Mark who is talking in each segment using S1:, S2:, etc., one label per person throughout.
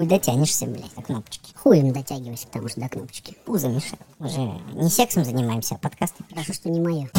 S1: Хуй дотянешься, блядь, до кнопочки. Хуем дотягивайся, потому что до кнопочки. Пузо мешает. Мы же не сексом занимаемся, а подкастом. Хорошо, что не мое.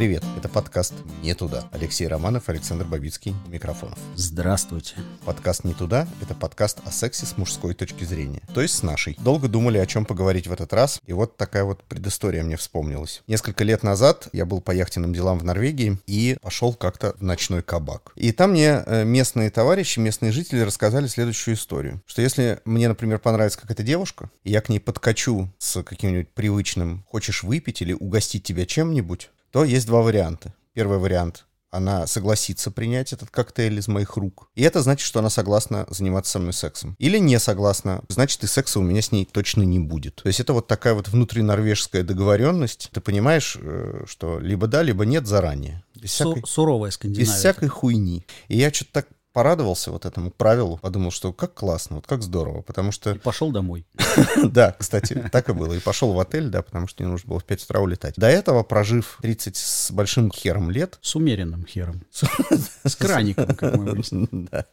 S2: Привет, это подкаст «Не туда». Алексей Романов, Александр Бабицкий, микрофонов.
S3: Здравствуйте.
S2: Подкаст «Не туда» — это подкаст о сексе с мужской точки зрения, то есть с нашей. Долго думали, о чем поговорить в этот раз, и вот такая вот предыстория мне вспомнилась. Несколько лет назад я был по яхтенным делам в Норвегии и пошел как-то в ночной кабак. И там мне э, местные товарищи, местные жители рассказали следующую историю, что если мне, например, понравится какая-то девушка, и я к ней подкачу с каким-нибудь привычным «хочешь выпить» или «угостить тебя чем-нибудь», то есть два варианта. Первый вариант она согласится принять этот коктейль из моих рук. И это значит, что она согласна заниматься со мной сексом. Или не согласна, значит, и секса у меня с ней точно не будет. То есть это вот такая вот внутринорвежская договоренность. Ты понимаешь, э, что либо да, либо нет заранее.
S3: Без всякой, суровая Скандинавия.
S2: Без всякой хуйни. И я что-то так порадовался вот этому правилу, подумал, что как классно, вот как здорово, потому что...
S3: И пошел домой.
S2: Да, кстати, так и было. И пошел в отель, да, потому что мне нужно было в 5 утра улетать. До этого, прожив 30 с большим хером лет...
S3: С умеренным хером. С краником, как мы выяснили.
S2: Да,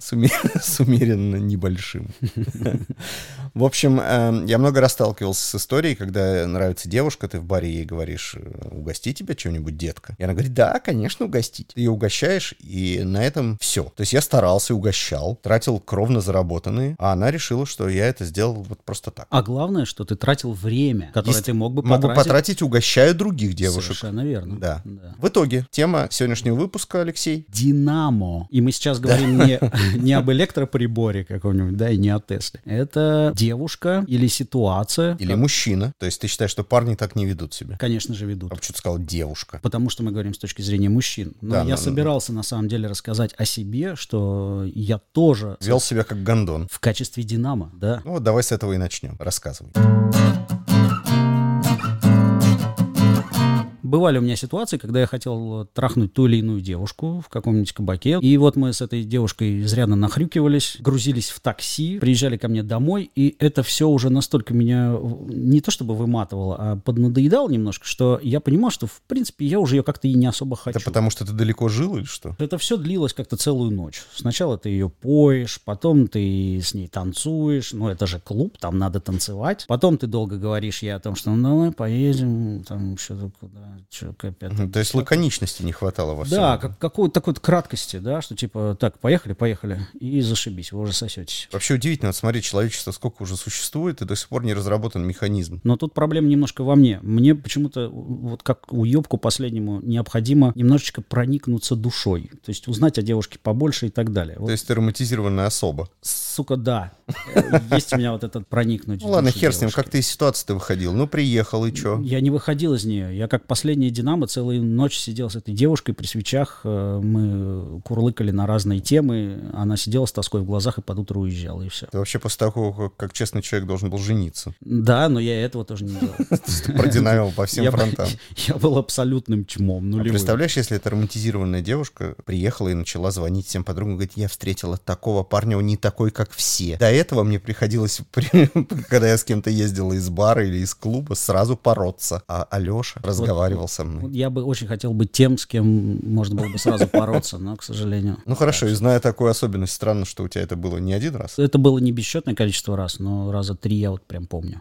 S2: с умеренно небольшим. В общем, эм, я много раз сталкивался с историей, когда нравится девушка, ты в баре ей говоришь, угости тебя чем-нибудь, детка. И она говорит, да, конечно, угостить. Ты ее угощаешь, и на этом все. То есть я старался, угощал, тратил кровно заработанные, а она решила, что я это сделал вот просто так.
S3: А главное, что ты тратил время, которое
S2: Есть-
S3: ты мог бы
S2: Могу
S3: потратить.
S2: потратить, угощая других девушек.
S3: Совершенно верно.
S2: Да.
S3: Да.
S2: В итоге, тема сегодняшнего выпуска, Алексей.
S3: Динамо. И мы сейчас говорим не, не об электроприборе каком-нибудь, да, и не о Тесле. Это девушка или ситуация.
S2: Или мужчина. То есть ты считаешь, что парни так не ведут себя?
S3: Конечно же, ведут.
S2: А почему ты сказал девушка?
S3: Потому что мы говорим с точки зрения мужчин. Но
S2: Да,
S3: я
S2: ну,
S3: собирался на самом деле рассказать о себе, что я тоже
S2: Вел себя как гондон.
S3: в качестве Динамо, да.
S2: Ну вот давай с этого и начнем. Рассказывай.
S3: Бывали у меня ситуации, когда я хотел трахнуть ту или иную девушку в каком-нибудь кабаке. И вот мы с этой девушкой изрядно нахрюкивались, грузились в такси, приезжали ко мне домой, и это все уже настолько меня в- не то чтобы выматывало, а поднадоедало немножко, что я понимал, что в принципе я уже ее как-то и не особо хочу.
S2: Это потому что ты далеко жил или что?
S3: Это все длилось как-то целую ночь. Сначала ты ее поешь, потом ты с ней танцуешь. Ну, это же клуб, там надо танцевать. Потом ты долго говоришь ей о том, что ну давай поедем, там что-то куда, капец.
S2: Мгм, То есть лаконичности не хватало во всем.
S3: Да, как, какой-то такой вот краткости, да, что типа, так, поехали, поехали, и зашибись, вы уже сосетесь.
S2: Вообще удивительно, смотри, человечество сколько уже существует, и до сих пор не разработан механизм.
S3: Но тут проблема немножко во мне. Мне почему-то, вот как уебку последнему, необходимо немножечко проникнуться душой. То есть узнать о девушке побольше и так далее. Вот
S2: То есть ты романтизированная особа.
S3: Сука, да. Э, Есть у меня вот этот проникнуть.
S2: Ну ладно, хер с ним, как ты из ситуации-то выходил? Ну, приехал, и чё?
S3: Я не выходил из нее. Я как последняя Динамо целую ночь сидел с этой девушкой при свечах. Э, Мы курлыкали на разные темы. Она сидела с тоской в глазах и под утро уезжала, и все.
S2: Ты вообще после того, как, честный человек должен был жениться.
S3: Да, но я этого тоже не делал.
S2: Ты продинамил по всем фронтам.
S3: Я был абсолютным чмом,
S2: А
S3: нулевым.
S2: представляешь, если эта романтизированная девушка приехала и начала звонить всем подругам, говорит, я встретила такого парня, он не такой, как все. До этого мне приходилось, при- когда я с кем-то ездила из бара или из клуба, сразу бороться. А Алеша разговаривал со
S3: Вот
S2: мной.
S3: Я бы очень хотел быть тем, с кем можно было бы сразу бороться, но, к сожалению.
S2: Ну хорошо, и зная такую особенность, странно, что у тебя это было не один раз.
S3: Это было не бесчетное количество раз, но раза три я вот прям помню.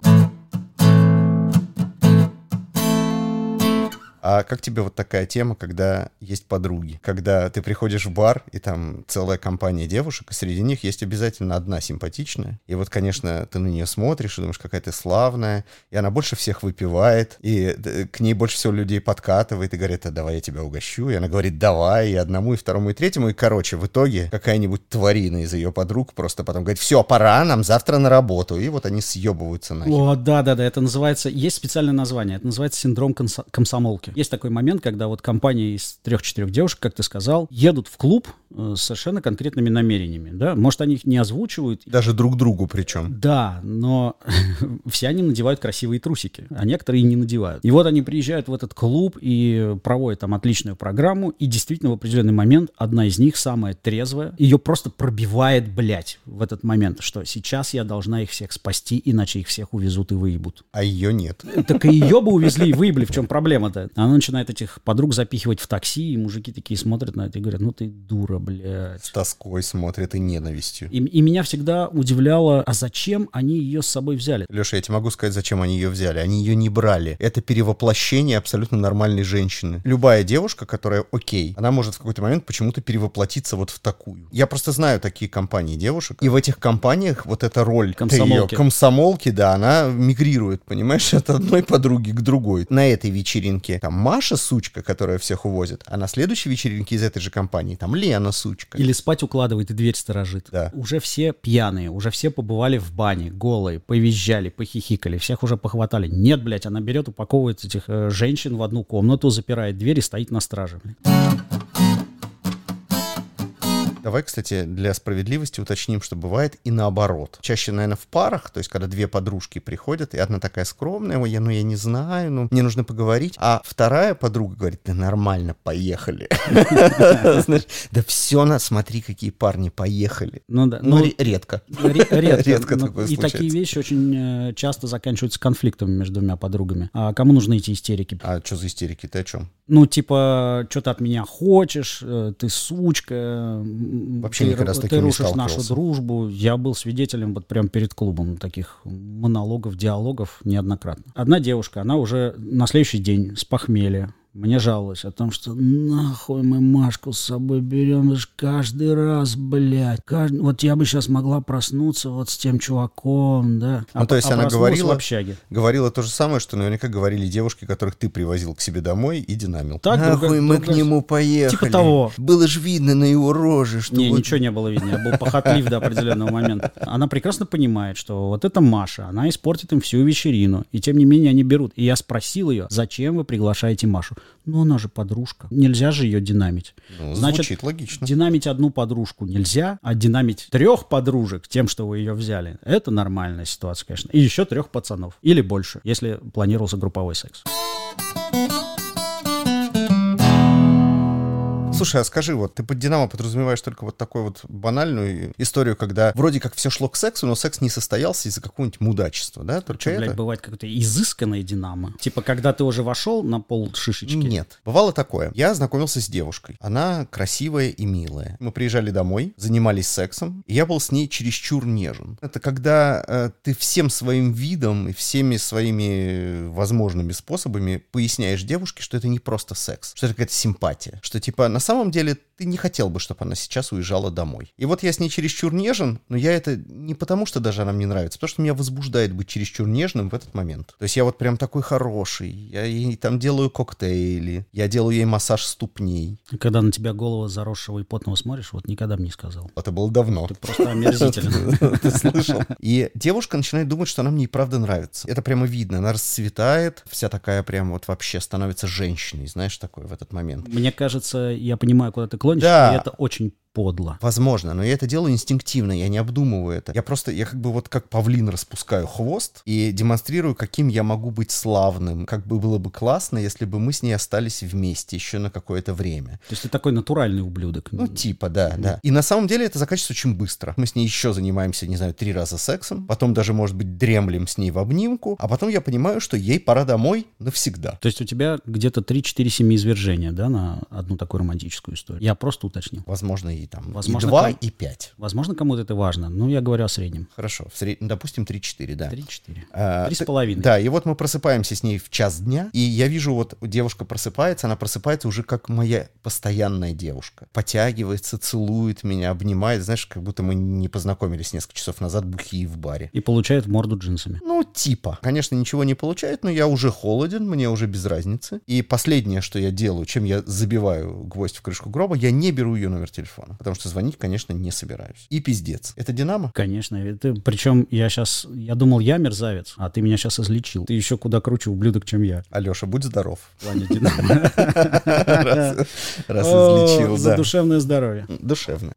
S2: А как тебе вот такая тема, когда есть подруги? Когда ты приходишь в бар, и там целая компания девушек, и среди них есть обязательно одна симпатичная. И вот, конечно, ты на нее смотришь и думаешь, какая ты славная, и она больше всех выпивает, и э, к ней больше всего людей подкатывает, и говорит, а давай я тебя угощу. И она говорит, давай, и одному, и второму, и третьему. И, короче, в итоге какая-нибудь тварина из ее подруг просто потом говорит, все, пора, нам завтра на работу. И вот они съебываются нахер.
S3: О, да, да, да, это называется, есть специальное название, это называется синдром комсомолки. Есть такой момент, когда вот компания из трех-четырех девушек, как ты сказал, едут в клуб э, с совершенно конкретными намерениями, да, может, они их не озвучивают,
S2: Даже друг другу причем.
S3: да, но все они надевают красивые трусики, а некоторые не надевают. И вот они приезжают в этот клуб и проводят там отличную программу, и действительно в определенный момент одна из них, самая трезвая, ее просто пробивает, блядь, в этот момент, что сейчас я должна их всех спасти, иначе их всех увезут и выебут.
S2: А ее нет.
S3: Так и ее бы увезли и выебли, в чем проблема-то? Она она начинает этих подруг запихивать в такси, и мужики такие смотрят на это и говорят, ну ты дура, блядь.
S2: С тоской смотрят и ненавистью.
S3: И, и меня всегда удивляло, а зачем они ее с собой взяли?
S2: Леша, я тебе могу сказать, зачем они ее взяли. Они ее не брали. Это перевоплощение абсолютно нормальной женщины. Любая девушка, которая окей, она может в какой-то момент почему-то перевоплотиться вот в такую. Я просто знаю такие компании девушек, и в этих компаниях вот эта роль
S3: Комсомолки.
S2: её комсомолки, да, она мигрирует, понимаешь, от одной подруги к другой. На этой вечеринке там Маша сучка, которая всех увозит, а на следующей вечеринке из этой же компании там Лена сучка.
S3: Или спать укладывает и дверь сторожит.
S2: Да.
S3: Уже все пьяные, уже все побывали в бане, голые, повизжали, похихикали, всех уже похватали. Нет, блядь, она берет, упаковывает этих э, женщин в одну комнату, запирает дверь и стоит на страже. блядь.
S2: Давай, кстати, для справедливости уточним, что бывает и наоборот. Чаще, наверное, в парах, то есть когда две подружки приходят, и одна такая скромная, ой, я, ну я не знаю, ну мне нужно поговорить, а вторая подруга говорит, да нормально, поехали. Да все, на, смотри, какие парни, поехали.
S3: Ну да.
S2: Ну,
S3: ну,
S2: ре- редко.
S3: Ре- Редко. Но
S2: такое
S3: И такие вещи очень э, часто заканчиваются конфликтами между двумя подругами. А кому нужны эти истерики?
S2: А что за истерики, ты о чем?
S3: Ну, типа, что ты от меня хочешь, э, ты сучка,
S2: Вообще
S3: ты,
S2: никогда с таким
S3: ты
S2: не
S3: рушишь нашу
S2: сталкивался.
S3: дружбу. Я был свидетелем вот прям перед клубом таких монологов, диалогов неоднократно. Одна девушка, она уже на следующий день с похмелья мне жаловалась о том, что нахуй мы Машку с собой берем, ж каждый раз, блядь. Кажд- Вот я бы сейчас могла проснуться вот с тем чуваком, да.
S2: Ну, то есть
S3: а
S2: она говорила-
S3: в общаге.
S2: Говорила то же самое, что наверняка говорили девушки, которых ты привозил к себе домой и динамил.
S3: Так,
S2: Нахуй
S3: друга-
S2: мы
S3: друга-
S2: к нему поехали.
S3: Типа того.
S2: Было же видно на его роже, что
S3: Не,
S2: вот
S3: ничего не было видно. Я был похотлив до определенного момента. Она прекрасно понимает, что вот эта Маша, она испортит им всю вечерину. И тем не менее они берут. И я спросил ее, зачем вы приглашаете Машу? Ну, она же подружка. Нельзя же ее динамить.
S2: Ну,
S3: Значит,
S2: звучит логично.
S3: Динамить одну подружку нельзя, а динамить трех подружек тем, что вы ее взяли, это нормальная ситуация, конечно. И еще трех пацанов. Или больше, если планировался групповой секс.
S2: Слушай, а скажи, вот ты под Динамо подразумеваешь только вот такую вот банальную историю, когда вроде как все шло к сексу, но секс не состоялся из-за какого-нибудь мудачества, да? Только
S3: Что, блядь,
S2: это?
S3: бывает какое-то изысканное динамо. Типа, когда ты уже вошел на пол шишечки.
S2: Нет. Бывало такое. Я знакомился с девушкой. Она красивая и милая. Мы приезжали домой, занимались сексом, и я был с ней чересчур нежен. Это когда э, ты всем своим видом и всеми своими возможными способами поясняешь девушке, что это не просто секс, что это какая-то симпатия, что типа на самом деле ты не хотел бы, чтобы она сейчас уезжала домой. И вот я с ней чересчур нежен, но я это не потому, что даже она мне нравится, потому что меня возбуждает быть чересчур нежным в этот момент. То есть я вот прям такой хороший, я ей там делаю коктейли, я делаю ей массаж ступней.
S3: И Когда на тебя голову заросшего и потного смотришь, вот никогда бы не сказал.
S2: Это было давно.
S3: Ты просто омерзителен.
S2: Ты слышал? И девушка начинает думать, что она мне и правда нравится. Это прямо видно. Она расцветает, вся такая прям вот вообще становится женщиной, знаешь, такой в этот момент.
S3: Мне кажется, я понимаю, куда ты клонишь,
S2: Да.
S3: и это очень подло.
S2: Возможно, но я это делаю инстинктивно, я не обдумываю это. Я просто, я как бы вот как павлин распускаю хвост и демонстрирую, каким я могу быть славным. Как бы было бы классно, если бы мы с ней остались вместе еще на какое-то время.
S3: То есть ты такой натуральный ублюдок.
S2: Ну, типа, да, да. И на самом деле это заканчивается очень быстро. Мы с ней еще занимаемся, не знаю, три раза сексом, потом даже, может быть, дремлем с ней в обнимку, а потом я понимаю, что ей пора домой навсегда.
S3: То есть у тебя где-то 3-4 семиизвержения, да, на одну такую романтическую историю. Я просто уточнил.
S2: Возможно, и там
S3: Возможно,
S2: и два,
S3: ком-
S2: и пять.
S3: Возможно, кому-то это важно, но я говорю о среднем.
S2: Хорошо, в сред- допустим, 3-4, да.
S3: 3-4.
S2: А,
S3: Три с
S2: т-
S3: половиной.
S2: Да, и вот мы просыпаемся с ней в час дня, и я вижу, вот девушка просыпается, она просыпается уже как моя постоянная девушка. Потягивается, целует меня, обнимает, знаешь, как будто мы не познакомились несколько часов назад бухие в баре.
S3: И получает морду джинсами.
S2: Ну, типа. Конечно, ничего не получает, но я уже холоден, мне уже без разницы. И последнее, что я делаю, чем я забиваю гвоздь в крышку гроба, я не беру ее номер телефона. Потому что звонить, конечно, не собираюсь. И пиздец. Это Динамо?
S3: Конечно. Это, причем я сейчас... Я думал, я мерзавец, а ты меня сейчас излечил. Ты еще куда круче ублюдок, чем я.
S2: Алеша, будь здоров.
S3: В плане динамо.
S2: Раз излечил,
S3: За
S2: да.
S3: душевное здоровье.
S2: Душевно.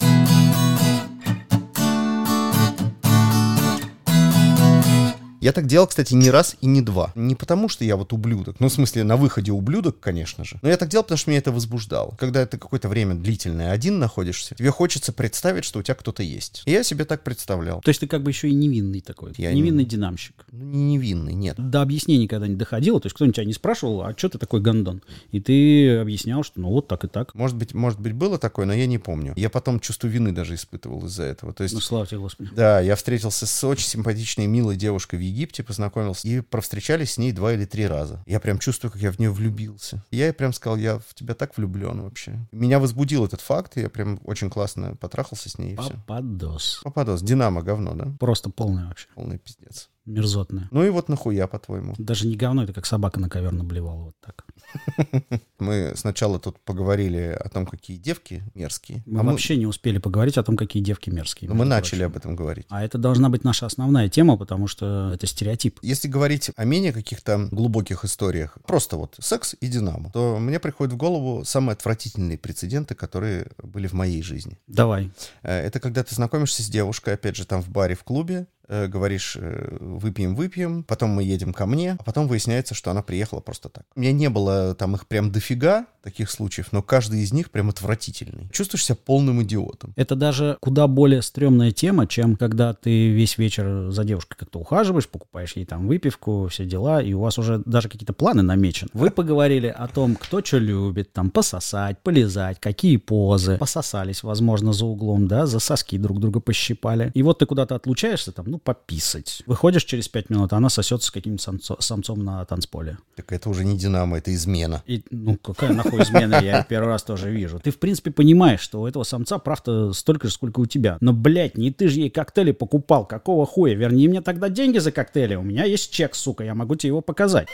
S2: Я так делал, кстати, не раз и не два. Не потому, что я вот ублюдок. Ну, в смысле, на выходе ублюдок, конечно же. Но я так делал, потому что меня это возбуждало. Когда ты какое-то время длительное один находишься, тебе хочется представить, что у тебя кто-то есть. И я себе так представлял.
S3: То есть ты как бы еще и невинный такой.
S2: Я
S3: невинный
S2: не-
S3: динамщик.
S2: Ну, не невинный, нет.
S3: До объяснений никогда не доходило. То есть кто-нибудь тебя не спрашивал, а что ты такой гондон? И ты объяснял, что ну вот так и так.
S2: Может быть, может быть, было такое, но я не помню. Я потом чувство вины даже испытывал из-за этого. То есть
S3: Ну, слава тебе, Господи.
S2: Да, я встретился с очень симпатичной, милой девушкой в Египте, познакомился, и провстречались с ней два или три раза. Я прям чувствую, как я в нее влюбился. Я ей прям сказал, я в тебя так влюблен вообще. Меня возбудил этот факт, и я прям очень классно потрахался с ней, и все.
S3: Попадос.
S2: Попадос. Динамо говно, да?
S3: Просто полное вообще.
S2: Полный пиздец.
S3: Мерзотное.
S2: Ну и вот нахуя, по-твоему?
S3: Даже не говно, это как собака на ковер наблевала вот так.
S2: Мы сначала тут поговорили о том, какие девки мерзкие.
S3: Мы
S2: а мы,
S3: вообще не успели поговорить о том, какие девки мерзкие.
S2: но мы начали
S3: прочим.
S2: об этом говорить.
S3: А это должна быть наша основная тема, потому что это стереотип.
S2: Если говорить о менее каких-то глубоких историях, просто вот секс и Динамо, то мне приходят в голову самые отвратительные прецеденты, которые были в моей жизни.
S3: Давай.
S2: Э, Это когда ты знакомишься с девушкой, опять же, там в баре, в клубе, говоришь, э, выпьем, выпьем, потом мы едем ко мне, а потом выясняется, что она приехала просто так. У меня не было там их прям дофига, таких случаев, но каждый из них прям отвратительный. Чувствуешь себя полным идиотом.
S3: Это даже куда более стрёмная тема, чем когда ты весь вечер за девушкой как-то ухаживаешь, покупаешь ей там выпивку, все дела, и у вас уже даже какие-то планы намечены. Вы поговорили о том, кто что любит, там пососать, полизать, какие позы, пососались, возможно, за углом, да, за соски друг друга пощипали. И вот ты куда-то отлучаешься, там, ну, пописать. Выходишь через пять минут, а она сосется с каким-нибудь самцо- самцом на танцполе.
S2: Так это уже не Динамо, это измена.
S3: И, ну, какая нахуй измена, я первый раз тоже вижу. Ты, в принципе, понимаешь, что у этого самца прав-то столько же, сколько у тебя. Но, блядь, не ты же ей коктейли покупал, какого хуя? Верни мне тогда деньги за коктейли, у меня есть чек, сука, я могу тебе его показать.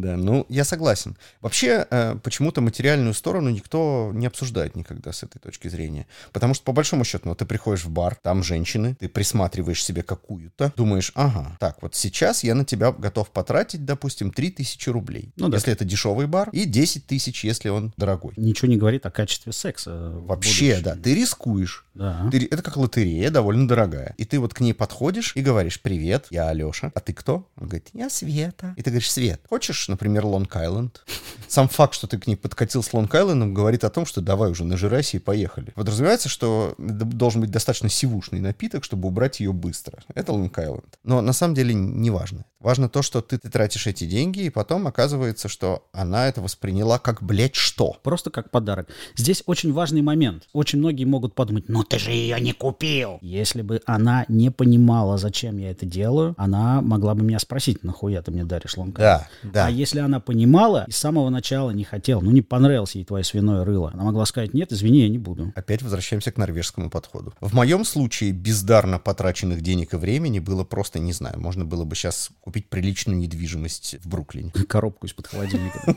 S2: Да, ну, я согласен. Вообще, э, почему-то материальную сторону никто не обсуждает никогда с этой точки зрения. Потому что, по большому счету, ну, ты приходишь в бар, там женщины, ты присматриваешь себе какую-то, думаешь, ага, так, вот сейчас я на тебя готов потратить, допустим, 3000 рублей,
S3: Ну да.
S2: если это дешевый бар, и 10 тысяч, если он дорогой.
S3: Ничего не говорит о качестве секса.
S2: Вообще,
S3: будущем.
S2: да, ты рискуешь.
S3: Да.
S2: Ты- это как лотерея, довольно дорогая. И ты вот к ней подходишь и говоришь, привет, я Алеша. А ты кто? Он говорит, я Света. И ты говоришь, Свет, хочешь, например, Лонг-Айленд? Сам факт, что ты к ней подкатил с Лонг-Айлендом, говорит о том, что давай уже нажирайся и поехали. Подразумевается, что должен быть достаточно сивушный напиток, чтобы убрать ее быстро. Это Лонг-Айленд. Но на самом деле не важно. Важно то, что ты, ты тратишь эти деньги, и потом оказывается, что она это восприняла как, блядь, что?
S3: Просто как подарок. Здесь очень важный момент. Очень многие могут подумать, ну ты же ее не купил. Если бы она не понимала, зачем я это делаю, она могла бы меня спросить, нахуя ты мне даришь лонка.
S2: Да, да.
S3: А если она понимала и с самого начала не хотела, ну не понравилось ей твое свиное рыло, она могла сказать, нет, извини, я не буду.
S2: Опять возвращаемся к норвежскому подходу. В моем случае бездарно потраченных денег и времени было просто, не знаю, можно было бы сейчас купить приличную недвижимость в Бруклине.
S3: Коробку из-под холодильника.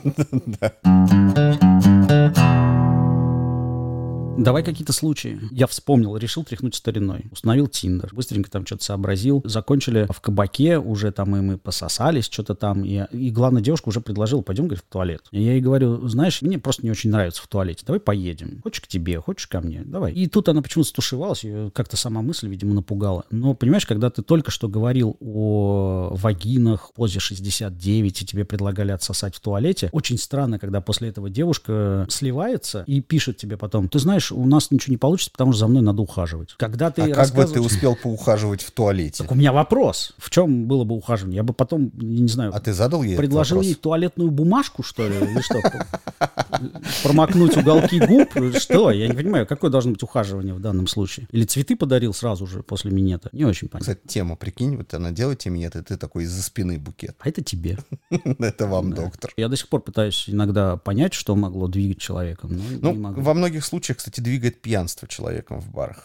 S3: Давай какие-то случаи. Я вспомнил, решил тряхнуть стариной. Установил Тиндер. Быстренько там что-то сообразил. Закончили в кабаке, уже там и мы пососались, что-то там. И, и главная девушка уже предложила, пойдем, говорит, в туалет. И я ей говорю, знаешь, мне просто не очень нравится в туалете. Давай поедем. Хочешь к тебе, хочешь ко мне. Давай. И тут она почему-то стушевалась, ее как-то сама мысль, видимо, напугала. Но, понимаешь, когда ты только что говорил о вагинах, позе 69, и тебе предлагали отсосать в туалете, очень странно, когда после этого девушка сливается и пишет тебе потом, ты знаешь, у нас ничего не получится, потому что за мной надо ухаживать. Когда ты
S2: а как бы ты
S3: рассказываешь-
S2: успел поухаживать в туалете?
S3: Так у меня вопрос. В чем было бы ухаживание? Я бы потом, не знаю,
S2: А ты задал ей
S3: предложил
S2: вопрос?
S3: ей туалетную бумажку, что ли? Или что? Промокнуть уголки губ? Что? Я не понимаю, какое должно быть ухаживание в данном случае? Или цветы подарил сразу же после минета? Не очень понятно.
S2: Кстати, тема, прикинь, вот она делает тебе нет, и ты такой из-за спины букет.
S3: А это тебе.
S2: Это вам, доктор.
S3: Я до сих пор пытаюсь иногда понять, что могло двигать человеком,
S2: Ну, во многих случаях, кстати, двигает пьянство человеком в барах.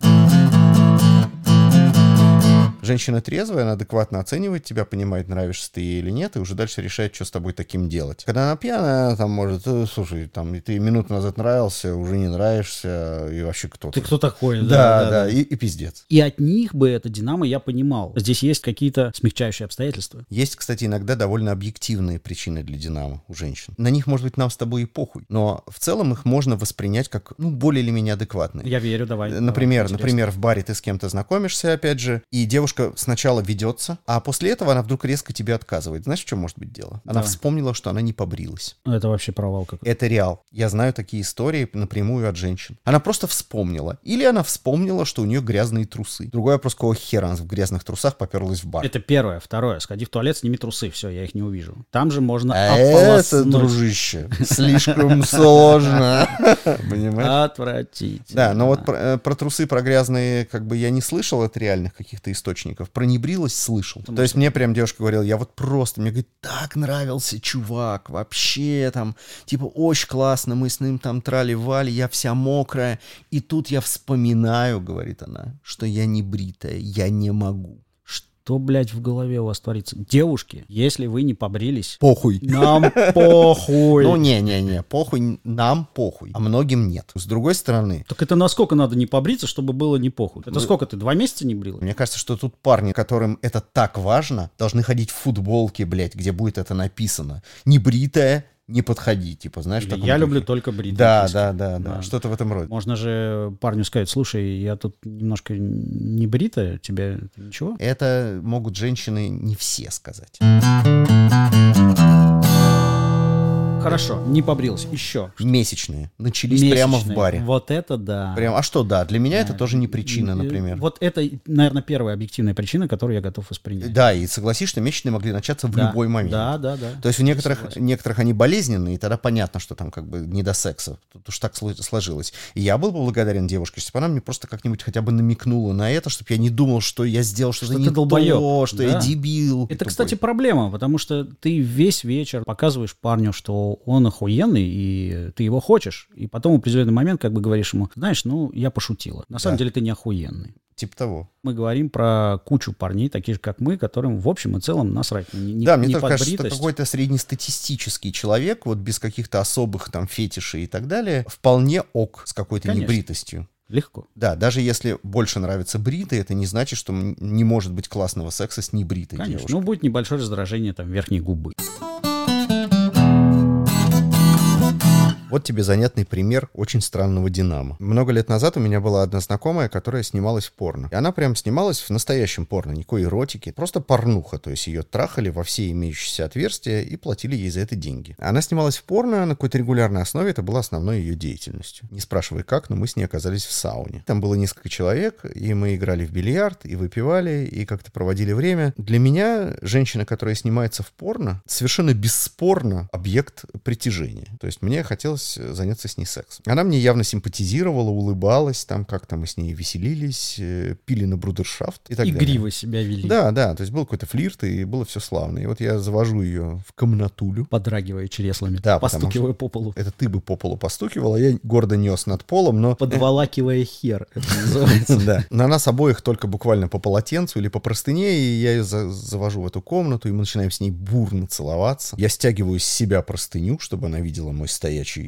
S2: Женщина трезвая, она адекватно оценивает тебя, понимает, нравишься ты ей или нет, и уже дальше решает, что с тобой таким делать. Когда она пьяная, она там может, «Э, слушай, там, ты минуту назад нравился, уже не нравишься, и вообще кто
S3: Ты
S2: ты?
S3: кто такой?
S2: Да, да, И, и пиздец.
S3: И от них бы это Динамо я понимал. Здесь есть какие-то смягчающие обстоятельства.
S2: Есть, кстати, иногда довольно объективные причины для Динамо у женщин. На них, может быть, нам с тобой и похуй, но в целом их можно воспринять как, ну, более или менее адекватные.
S3: Я верю, давай.
S2: Например,
S3: давай,
S2: например, в баре ты с кем-то знакомишься, опять же, и девушка сначала ведется, а после этого она вдруг резко тебе отказывает. Знаешь, в чем может быть дело? Она
S3: Да.
S2: вспомнила, что она не побрилась.
S3: Ну, Это вообще провал какой-то.
S2: Это реал. Я знаю такие истории напрямую от женщин. Она просто вспомнила. Или она вспомнила, что у нее грязные трусы. Другой вопрос, какого хера она в грязных трусах поперлась в бар.
S3: Это первое. Второе. Сходи в туалет, сними трусы. Все, я их не увижу. Там же можно
S2: А это, дружище, слишком сложно. Понимаешь?
S3: Отвратительно.
S2: Да, но вот э, про трусы, про грязные, как бы я не слышал от реальных каких-то источников. Про небрилость слышал. То есть мне прям девушка говорила, я вот просто, мне говорит, так нравился чувак, вообще там, типа, очень классно, мы с ним там трали-вали, я вся мокрая. И тут я вспоминаю, говорит она, что я не бритая, я не могу.
S3: Что, блядь, в голове у вас творится? Девушки, если вы не побрились,
S2: Похуй.
S3: нам похуй.
S2: Ну, не-не-не, похуй, нам похуй, а многим нет. С другой стороны,
S3: Так это насколько надо не побриться, чтобы было не похуй? Это сколько ты, два месяца не брил?
S2: Мне кажется, что тут парни, которым это так важно, должны ходить в футболке, блядь, где будет это написано. Не бритая, не подходи, типа, знаешь,
S3: Или Я
S2: духе.
S3: люблю только бритые.
S2: Да, да, да, да,
S3: Да.
S2: что-то в этом роде.
S3: Можно же парню сказать, слушай, я тут немножко не бритая, тебе ничего?
S2: Это могут женщины не все сказать.
S3: Хорошо, не побрился. Еще.
S2: Месячные. Начались прямо в
S3: Месячные.
S2: баре.
S3: Вот это да.
S2: Прям, а что, да, для меня это тоже не причина, например.
S3: Вот это, наверное, первая объективная причина, которую я готов воспринять.
S2: Да, и согласись, что месячные могли начаться в
S3: Да,
S2: любой момент.
S3: Да, да, да.
S2: То есть у некоторых,
S3: Согласен.
S2: некоторых они болезненные, и тогда понятно, что там как бы не до секса. Тут уж так сло- сложилось. И я был бы благодарен девушке, если бы она мне просто как-нибудь хотя бы намекнула на это, чтобы я не думал, что я сделал что-то
S3: Что
S2: не
S3: долбоёб.
S2: то, что я
S3: Да.
S2: дебил.
S3: Это,
S2: тупой.
S3: кстати, проблема, потому что ты весь вечер показываешь парню, что он охуенный, и ты его хочешь, и потом в определенный момент как бы говоришь ему, знаешь, ну, я пошутила. На самом
S2: Да.
S3: деле ты не охуенный.
S2: Типа того.
S3: Мы говорим про кучу парней, таких же, как мы, которым в общем и целом насрать. Не, не-
S2: да, мне
S3: не
S2: тоже кажется, что какой-то среднестатистический человек, вот без каких-то особых там фетишей и так далее, вполне ок с какой-то
S3: Конечно.
S2: небритостью.
S3: Легко.
S2: Да, даже если больше нравится бритый, это не значит, что не может быть классного секса с небритой
S3: Конечно.
S2: девушкой.
S3: Ну, будет небольшое раздражение там верхней губы.
S2: Вот тебе занятный пример очень странного Динамо. Много лет назад у меня была одна знакомая, которая снималась в порно. И она прям снималась в настоящем порно, никакой эротики, просто порнуха. То есть ее трахали во все имеющиеся отверстия и платили ей за это деньги. Она снималась в порно на какой-то регулярной основе, это была основной ее деятельностью. Не спрашивай как, но мы с ней оказались в сауне. Там было несколько человек, и мы играли в бильярд, и выпивали, и как-то проводили время. Для меня женщина, которая снимается в порно, совершенно бесспорно объект притяжения. То есть мне хотелось заняться с ней сексом. Она мне явно симпатизировала, улыбалась, там как-то мы с ней веселились, э, пили на брудершафт и так далее.
S3: Игриво себя вели.
S2: Да, да, то есть был какой-то флирт, и было все славно. И вот я завожу ее в комнатулю.
S3: Подрагивая чреслами.
S2: Да,
S3: постукивая по полу.
S2: Это ты бы по полу постукивал, а я гордо нес над полом, но...
S3: Подволакивая хер, это называется.
S2: Да. На нас обоих только буквально по полотенцу или по простыне, и я ее за- завожу в эту комнату, и мы начинаем с ней бурно целоваться. Я стягиваю с себя простыню, чтобы она видела мой стоячий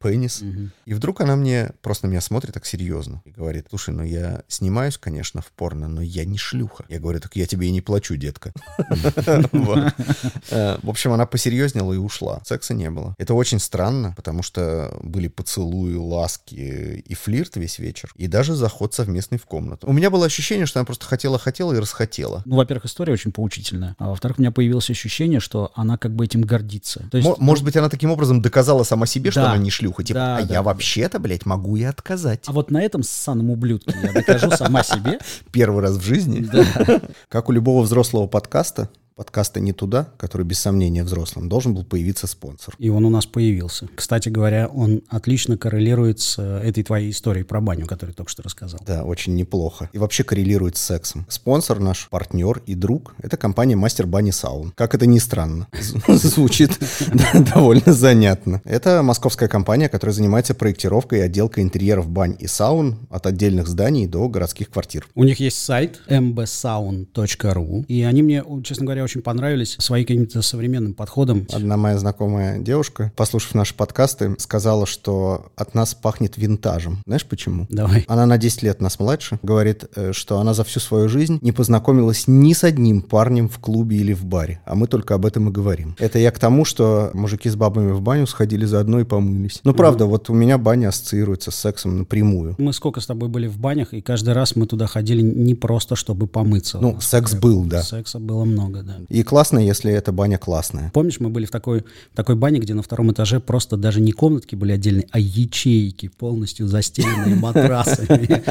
S2: пенис. И вдруг она мне, просто на меня смотрит так серьезно и говорит, слушай, ну я снимаюсь, конечно, в порно, но я не шлюха. Я говорю, так я тебе и не плачу, детка. Э, В общем, она посерьезнела и ушла. Секса не было. Это очень странно, потому что были поцелуи, ласки и флирт весь вечер, и даже заход совместный в комнату. У меня было ощущение, что она просто хотела-хотела и расхотела.
S3: Ну, во-первых, история очень поучительная. А во-вторых, у меня появилось ощущение, что она как бы этим гордится. То есть,
S2: Мо- Может быть, она таким образом доказала сама себе, что она не шлюха. Типа,
S3: Да,
S2: а
S3: да,
S2: я
S3: да.
S2: вообще-то, блядь, могу и отказать.
S3: А вот на этом ссаном ублюдке я докажу сама себе.
S2: Первый раз в жизни. Как у любого взрослого подкаста, Подкаста «Не туда», который без сомнения взрослым, должен был появиться спонсор.
S3: И он у нас появился. Кстати говоря, он отлично коррелирует с э, этой твоей историей про баню, которую только что рассказал.
S2: Да, очень неплохо. И вообще коррелирует с сексом. Спонсор наш, партнер и друг — это компания «Мастер Бани Саун». Как это ни странно. Звучит довольно занятно. Это московская компания, которая занимается проектировкой и отделкой интерьеров бань и саун от отдельных зданий до городских квартир.
S3: У них есть сайт mbsound.ru, и они мне, честно говоря, очень понравились своим каким-то современным подходом.
S2: Одна моя знакомая девушка, послушав наши подкасты, сказала, что от нас пахнет винтажем. Знаешь почему?
S3: Давай.
S2: Она на 10 лет нас младше. Говорит, э, что она за всю свою жизнь не познакомилась ни с одним парнем в клубе или в баре. А мы только об этом и говорим. Это я к тому, что мужики с бабами в баню сходили заодно и помылись. Ну, правда, вот у меня баня ассоциируется с сексом напрямую.
S3: Мы сколько с тобой были в банях, и каждый раз мы туда ходили не просто, чтобы помыться.
S2: Ну, секс был, да.
S3: Секса было много, да.
S2: И классно, если эта баня классная.
S3: Помнишь, мы были в такой, такой бане, где на втором этаже просто даже не комнатки были отдельные, а ячейки, полностью застеленные матрасами.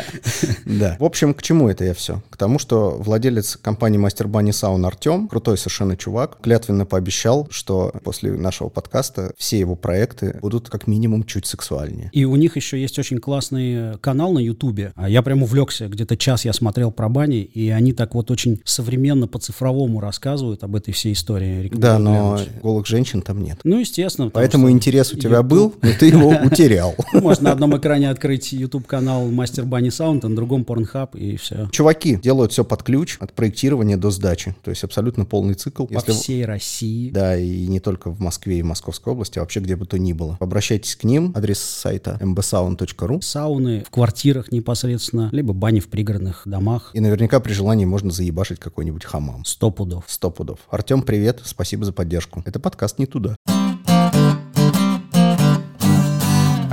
S2: Да. В общем, к чему это я все? К тому, что владелец компании Мастер Бани Саун Артем, крутой совершенно чувак, клятвенно пообещал, что после нашего подкаста все его проекты будут как минимум чуть сексуальнее.
S3: И у них еще есть очень классный канал на Ютубе. А Я прям увлекся, где-то час я смотрел про бани, и они так вот очень современно по-цифровому рассказывают об этой всей истории.
S2: Да, но
S3: глянуть.
S2: голых женщин там нет.
S3: Ну, естественно.
S2: Поэтому интерес у тебя
S3: YouTube-
S2: был, но ты его утерял.
S3: Можно на одном экране открыть YouTube-канал Мастер Бани Саунд, а на другом Pornhub, и все.
S2: Чуваки делают все под ключ, от проектирования до сдачи. То есть абсолютно полный цикл.
S3: По
S2: Если-
S3: всей России.
S2: Да, и не только в Москве и Московской области, а вообще где бы то ни было. Обращайтесь к ним. Адрес сайта mbsound.ru.
S3: Сауны в квартирах непосредственно, либо бани в пригородных домах.
S2: И наверняка при желании можно заебашить какой-нибудь хамам.
S3: Сто пудов.
S2: Сто пудов. Артем, привет. Спасибо за поддержку. Это подкаст не туда.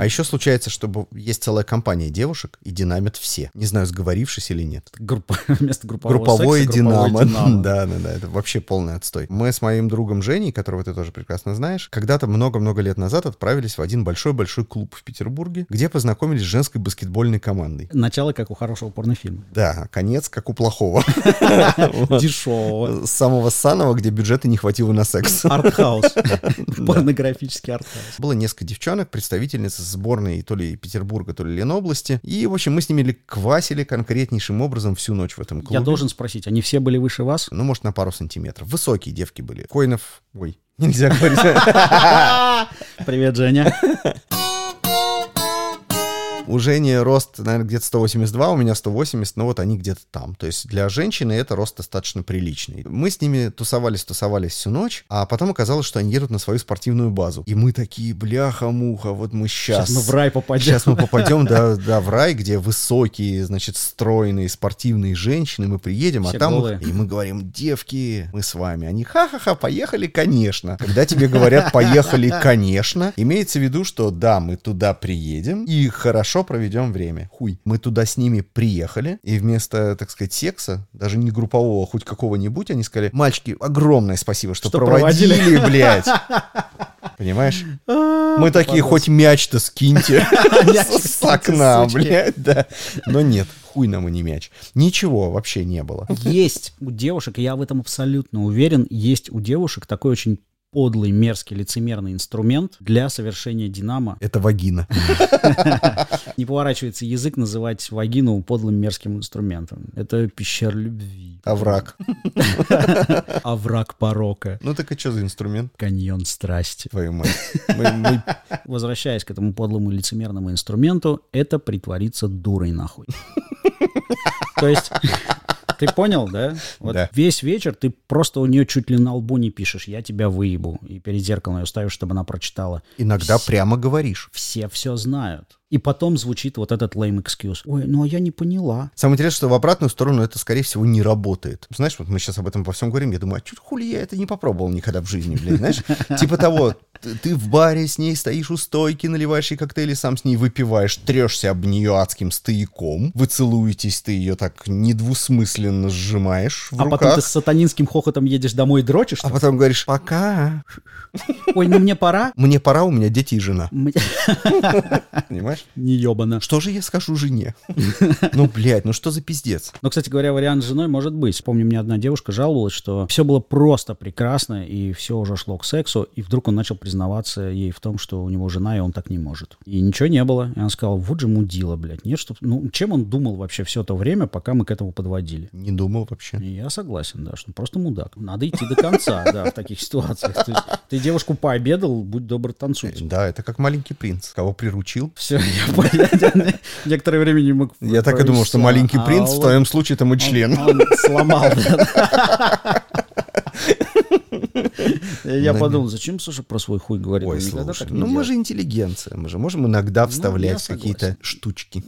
S2: А еще случается, что есть целая компания девушек и динамят все. Не знаю, сговорившись или нет.
S3: Группа, вместо группового
S2: Групповое
S3: секса,
S2: динамо.
S3: динамо.
S2: Да, да, да. Это вообще полный отстой. Мы с моим другом Женей, которого ты тоже прекрасно знаешь, когда-то много-много лет назад отправились в один большой-большой клуб в Петербурге, где познакомились с женской баскетбольной командой.
S3: Начало, как у хорошего порнофильма.
S2: Да, конец, как у плохого.
S3: Дешевого.
S2: Самого саного, где бюджета не хватило на секс.
S3: Артхаус. Порнографический артхаус.
S2: Было несколько девчонок, представительниц сборной то ли Петербурга, то ли Ленобласти. И, в общем, мы с ними ли- квасили конкретнейшим образом всю ночь в этом клубе.
S3: Я должен спросить, они все были выше вас?
S2: Ну, может, на пару сантиметров. Высокие девки были. Коинов... Ой, нельзя говорить.
S3: Привет, Женя.
S2: У Жени рост, наверное, где-то 182, у меня 180, но вот они где-то там. То есть для женщины это рост достаточно приличный. Мы с ними тусовались, тусовались всю ночь, а потом оказалось, что они едут на свою спортивную базу. И мы такие, бляха-муха, вот мы сейчас...
S3: Сейчас мы в рай попадем.
S2: Сейчас мы попадем, да, да, в рай, где высокие, значит, стройные спортивные женщины. Мы приедем,
S3: Все
S2: а там...
S3: голые.
S2: И мы говорим, девки, мы с вами. Они, ха-ха-ха, поехали, конечно. Когда тебе говорят, поехали, конечно, имеется в виду, что да, мы туда приедем и хорошо проведем время. Хуй. Мы туда с ними приехали, и вместо, так сказать, секса, даже не группового, хоть какого-нибудь, они сказали, мальчики, огромное спасибо, что,
S3: Что
S2: проводили,
S3: проводили».
S2: блядь. Понимаешь?
S3: А,
S2: Мы такие, хоть мяч-то скиньте с окна, блядь, да. Но нет, хуй нам и не мяч. Ничего вообще не было.
S3: Есть у девушек, я в этом абсолютно уверен, есть у девушек такой очень подлый, мерзкий, лицемерный инструмент для совершения динамо.
S2: Это вагина.
S3: Не поворачивается язык называть вагину подлым мерзким инструментом. Это пещера любви.
S2: Овраг.
S3: Овраг порока.
S2: Ну так и что за инструмент?
S3: Каньон страсти.
S2: Твою мать.
S3: Возвращаясь к этому подлому лицемерному инструменту, это притвориться дурой нахуй. То есть, ты понял, да? Вот
S2: Да.
S3: весь вечер ты просто у нее чуть ли на лбу не пишешь, я тебя выебу, и перед зеркалом ее ставишь, чтобы она прочитала.
S2: Иногда прямо говоришь.
S3: Все все знают. И потом звучит вот этот lame excuse. Ой, ну а я не поняла.
S2: Самое интересное, что в обратную сторону это, скорее всего, не работает. Знаешь, вот мы сейчас об этом по всем говорим, я думаю, а чё хули я это не попробовал никогда в жизни, блядь, знаешь? Типа того, Ты, в баре с ней стоишь у стойки, наливаешь ей коктейли, сам с ней выпиваешь, трешься об нее адским стояком, вы целуетесь, ты ее так недвусмысленно сжимаешь в
S3: А
S2: руках.
S3: потом ты с сатанинским хохотом едешь домой и дрочишь?
S2: А потом говоришь, пока,
S3: Ой, ну мне пора.
S2: мне пора, у меня дети и жена. Понимаешь?
S3: Не ебано.
S2: Что же я скажу жене? Ну, блядь, ну что за пиздец?
S3: Но, кстати говоря, вариант с женой может быть. Помню, мне одна девушка жаловалась, что все было просто прекрасно, и все уже шло к сексу, и вдруг он начал признаваться ей в том, что у него жена, и он так не может. И ничего не было. И она сказала, вот же мудила, блядь. Нет, что... Ну, чем он думал вообще все то время, пока мы к этому подводили?
S2: Не думал вообще.
S3: И я согласен, да, что он просто мудак. Надо идти до конца, да, в таких ситуациях. Ты девушку пообедал, будь добр, танцуй.
S2: Да, это как маленький принц. Кого приручил?
S3: Все, я понял. Я некоторое время не мог...
S2: Я так и думал, что маленький
S3: А
S2: принц в твоем случае это мой член.
S3: Сломал. Я подумал, зачем Саша про свой хуй говорит?
S2: Ой, слушай, ну мы же интеллигенция, мы же можем иногда
S3: я
S2: вставлять какие-то штучки.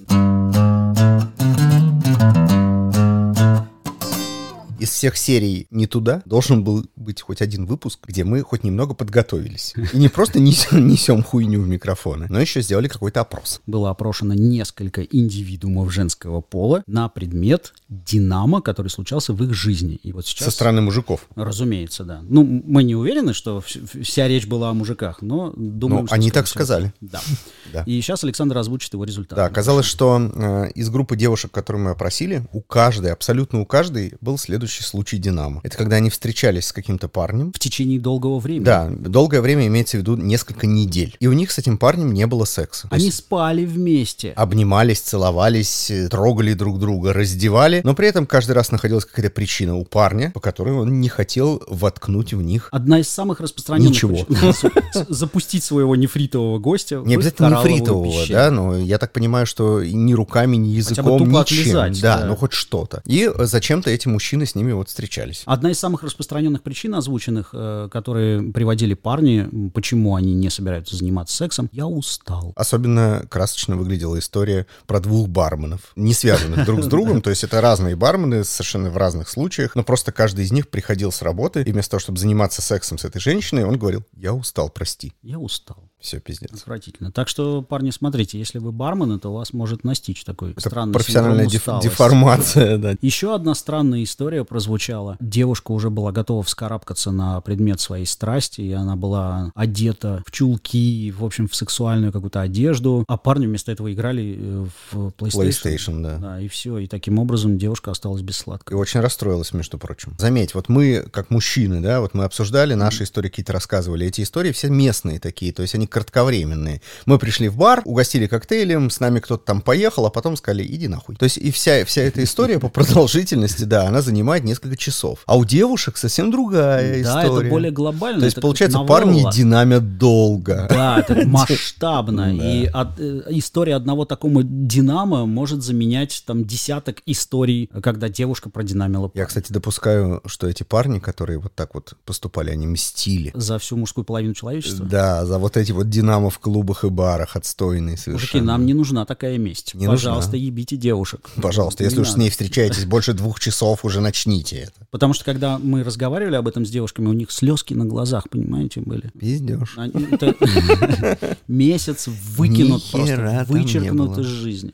S2: Из всех серий «Не туда» должен был быть хоть один выпуск, где мы хоть немного подготовились. И не просто несем, несем хуйню в микрофоны, но еще сделали какой-то опрос.
S3: Было опрошено несколько индивидуумов женского пола на предмет динамо, который случался в их жизни. И вот сейчас...
S2: Со стороны мужиков.
S3: Разумеется, да. Ну, мы не уверены, что вс- вся речь была о мужиках, но думаем,
S2: Ну,
S3: что,
S2: они так сказали.
S3: Да.
S2: Да.
S3: И сейчас Александр озвучит его результаты.
S2: Да, оказалось, что э, из группы девушек, которые мы опросили, у каждой, абсолютно у каждой, был следующий случай Динамо. Это когда они встречались с каким-то парнем.
S3: В течение долгого времени.
S2: Да, долгое время имеется в виду несколько недель. И у них с этим парнем не было секса.
S3: Они
S2: есть
S3: спали вместе.
S2: обнимались, целовались, э, трогали друг друга, раздевали, но при этом каждый раз находилась какая-то причина у парня, по которой он не хотел воткнуть в них
S3: Одна из самых распространенных
S2: Ничего.
S3: запустить своего нефритового гостя
S2: Не обязательно нефритового, да, но я так понимаю, что ни руками, ни языком, ничем. да, ну хоть что-то. И э, зачем-то эти мужчины с ними вот встречались.
S3: Одна из самых распространенных причин, озвученных, э, которые приводили парни, почему они не собираются заниматься сексом, я устал.
S2: Особенно красочно выглядела история про двух барменов, не связанных друг с другом, то есть это разные бармены совершенно в разных случаях, но просто каждый из них приходил с работы, и вместо того, чтобы заниматься сексом с этой женщиной, он говорил, я устал, прости.
S3: Я устал.
S2: Все, пиздец.
S3: Отвратительно. Так что, парни, смотрите, если вы бармены, то вас может настичь такой
S2: Это
S3: странный
S2: профессиональная деф- деформация, да.
S3: Еще одна странная история прозвучала. Девушка уже была готова вскарабкаться на предмет своей страсти, и она была одета в чулки, в общем, в сексуальную какую-то одежду, а парни вместо этого играли э, в PlayStation.
S2: PlayStation, да.
S3: Да, и все. И таким образом девушка осталась без
S2: И
S3: сладкого.
S2: очень расстроилась, между прочим. Заметь, вот мы, как мужчины, да, вот мы обсуждали, наши истории какие-то рассказывали. Эти истории все местные такие, то есть они кратковременные. Мы пришли в бар, угостили коктейлем, с нами кто-то там поехал, а потом сказали, иди нахуй. То есть и вся, вся эта история по продолжительности, да, она занимает несколько часов. А у девушек совсем другая
S3: Да,
S2: история.
S3: это более глобально.
S2: То есть, получается, парни динамят долго.
S3: Да, это масштабно.
S2: Да.
S3: И э, история одного такого динамо может заменять там десяток историй, когда девушка продинамила
S2: Я, кстати, допускаю, что эти парни, которые вот так вот поступали, они мстили.
S3: за всю мужскую половину человечества.
S2: Да, за вот эти вот динамо в клубах и барах отстойные совершенно.
S3: Мужики, нам не нужна такая месть.
S2: Не
S3: Пожалуйста,
S2: нужна.
S3: ебите девушек.
S2: Пожалуйста, если
S3: Не
S2: уж с ней встречаетесь больше двух часов, уже начните это.
S3: Потому что когда мы разговаривали об этом с девушками, у них слезки на глазах, понимаете, были.
S2: Пиздешь.
S3: Месяц выкинут просто, вычеркнут из жизни.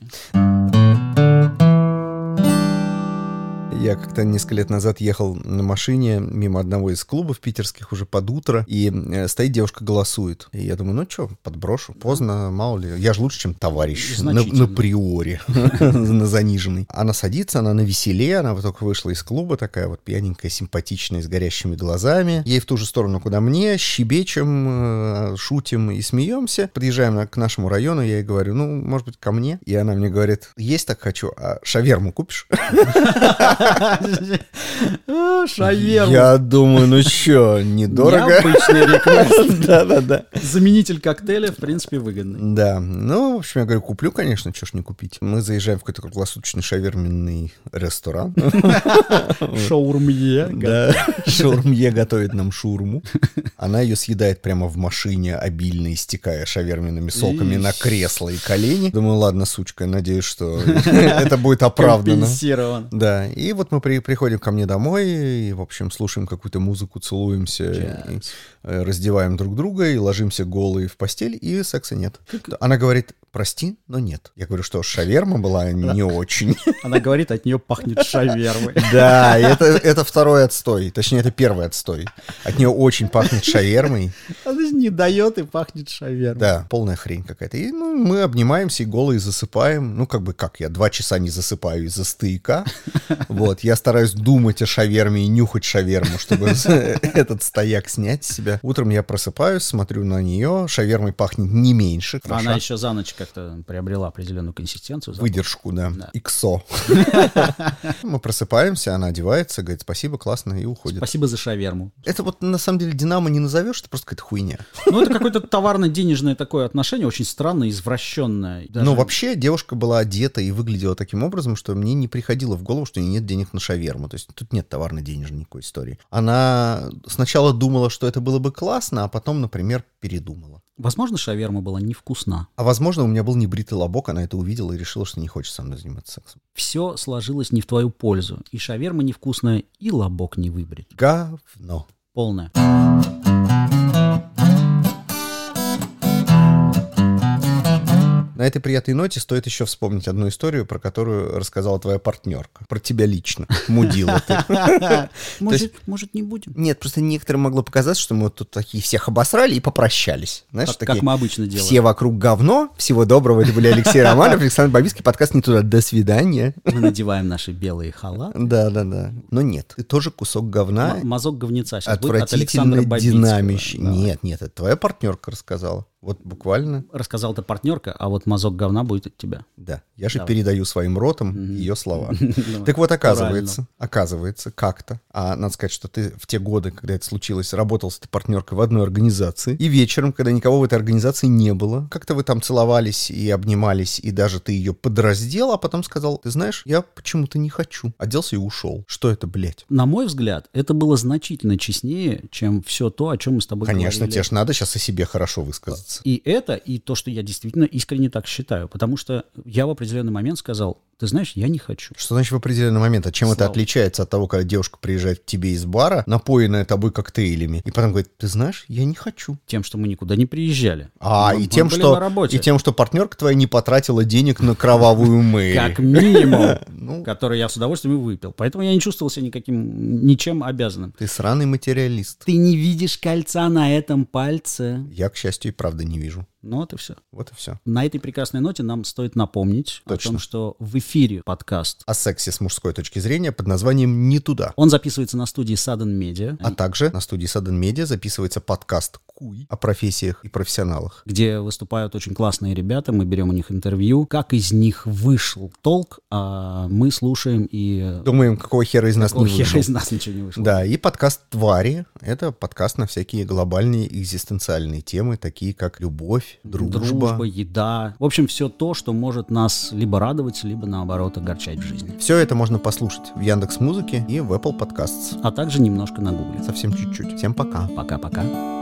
S2: Я как-то несколько лет назад ехал на машине мимо одного из клубов питерских уже под утро, и э, стоит девушка, голосует. И я думаю, ну что, подброшу. Поздно, мало ли. Я же лучше, чем товарищ на, на приоре, на заниженной. Она садится, она на веселе, она вот только вышла из клуба, такая вот пьяненькая, симпатичная, с горящими глазами. Ей в ту же сторону, куда мне, щебечем, э, шутим и смеемся. Подъезжаем к нашему району, я ей говорю, ну, может быть, ко мне? И она мне говорит, есть так хочу, а шаверму купишь?
S3: Шаверма.
S2: Я думаю, ну что, недорого?
S3: Необычный реквест.
S2: Да-да-да.
S3: Заменитель коктейля, в принципе, выгодный.
S2: Да, ну, в общем, я говорю, куплю, конечно, что ж не купить. Мы заезжаем в какой-то круглосуточный шаверменный ресторан.
S3: Шаурмье.
S2: Да, шаурмье готовит нам шурму. Она ее съедает прямо в машине, обильно истекая шаверменными соками на кресло и колени. Думаю, ладно, сучка, надеюсь, что это будет оправдано. Да, и в вот мы при, приходим ко мне домой, и, в общем, слушаем какую-то музыку, целуемся, и, э, раздеваем друг друга и ложимся голые в постель, и секса нет. Она говорит, прости, но нет. Я говорю, что шаверма была не очень.
S3: Она говорит, от нее пахнет шавермой.
S2: Да, это, это второй отстой. Точнее, это первый отстой. От нее очень пахнет шавермой.
S3: Она не дает и пахнет шавермой.
S2: Да, полная хрень какая-то. И ну, мы обнимаемся и голые засыпаем. Ну, как бы как, я два часа не засыпаю из-за стояка. Вот, я стараюсь думать о шаверме и нюхать шаверму, чтобы этот стояк снять с себя. Утром я просыпаюсь, смотрю на нее, шавермой пахнет не меньше.
S3: Она еще за ночь как-то приобрела определенную консистенцию. запах.
S2: Выдержку, да.
S3: Да.
S2: Иксо. Мы просыпаемся, она одевается, говорит, спасибо, классно, и уходит.
S3: Спасибо за шаверму.
S2: Это вот на самом деле Динамо не назовешь, это просто какая-то хуйня.
S3: Ну, это какое-то товарно-денежное такое отношение, очень странное, извращенное. Даже-
S2: Но вообще девушка была одета и выглядела таким образом, что мне не приходило в голову, что нет денег на шаверму. То есть тут нет товарно-денежной истории. Она сначала думала, что это было бы классно, а потом, например, передумала.
S3: Возможно, шаверма была невкусна.
S2: А возможно, у меня был небритый лобок, она это увидела и решила, что не хочет со мной заниматься сексом.
S3: Все сложилось не в твою пользу. И шаверма невкусная, и лобок не выбрит.
S2: Говно.
S3: Полная.
S2: На этой приятной ноте стоит еще вспомнить одну историю, про которую рассказала твоя партнерка. Про тебя лично. Мудила ты.
S3: Может, не будем?
S2: Нет, просто некоторым могло показаться, что мы вот тут такие всех обосрали и попрощались. Знаешь,
S3: Как, мы обычно делаем.
S2: Все вокруг говно. Всего доброго. Это были Алексей Романов, Александр Бабицкий. Подкаст «Не туда». До свидания.
S3: Мы надеваем наши белые халаты.
S2: Да, да, да. Но нет, ты тоже кусок говна.
S3: Мазок говнеца сейчас будет от Александра.
S2: Нет, нет, это твоя партнерка рассказала. Вот буквально,
S3: Рассказал ты партнерка, а вот мазок говна будет от тебя.
S2: да. Я же
S3: Давай.
S2: передаю своим ротом ее слова. Так вот, оказывается, оказывается, как-то, а надо сказать, что ты в те годы, когда это случилось, работал с этой партнеркой в одной организации, и вечером, когда никого в этой организации не было, как-то вы там целовались и обнимались, и даже ты ее подраздел, а потом сказал, ты знаешь, я почему-то не хочу. Оделся и ушел. Что это, блядь?
S3: На мой взгляд, это было значительно честнее, чем все то, о чем мы с тобой
S2: Конечно,
S3: говорили.
S2: тебе ж надо сейчас о себе хорошо высказаться.
S3: И это, и то, что я действительно искренне так считаю. Потому что я в определенный момент сказал, ты знаешь, я не хочу.
S2: Что значит в определенный момент? От чем это
S3: Слава.
S2: отличается от того, когда девушка приезжает к тебе из бара, напоенная тобой коктейлями, и потом говорит, ты знаешь, я не хочу.
S3: Тем, что мы никуда не приезжали.
S2: А,
S3: Мы-
S2: и
S3: мы
S2: тем, что, и тем, что партнерка твоя не потратила денег на кровавую Мэри.
S3: Как минимум,
S2: Ну.
S3: который я с удовольствием и выпил. Поэтому я не чувствовал себя никаким, ничем обязанным.
S2: Ты сраный материалист.
S3: Ты не видишь кольца на этом пальце.
S2: Я, к счастью, и правда не вижу.
S3: Ну вот и все.
S2: Вот и все.
S3: На этой прекрасной ноте нам стоит напомнить о
S2: Точно.
S3: том, что в эфире подкаст.
S2: О сексе с мужской точки зрения под названием «Не туда».
S3: Он записывается на студии Sudden Media,
S2: А также на студии Sudden Media записывается подкаст «Куй» о профессиях и профессионалах.
S3: где выступают очень классные ребята, мы берем у них интервью. Как из них вышел толк, а мы слушаем и...
S2: Думаем, какого хера из нас
S3: Какого
S2: не
S3: хера
S2: выжил.
S3: из нас ничего не вышло.
S2: Да, и подкаст «Твари» — это подкаст на всякие глобальные экзистенциальные темы, такие как любовь, дружба.
S3: Дружба, еда. В общем, все то, что может нас либо радовать, либо наоборот огорчать в жизни.
S2: Все это можно послушать в Яндекс Музыке и в Apple Podcasts.
S3: А также немножко на гугле.
S2: Совсем чуть-чуть. Всем пока.
S3: Пока-пока.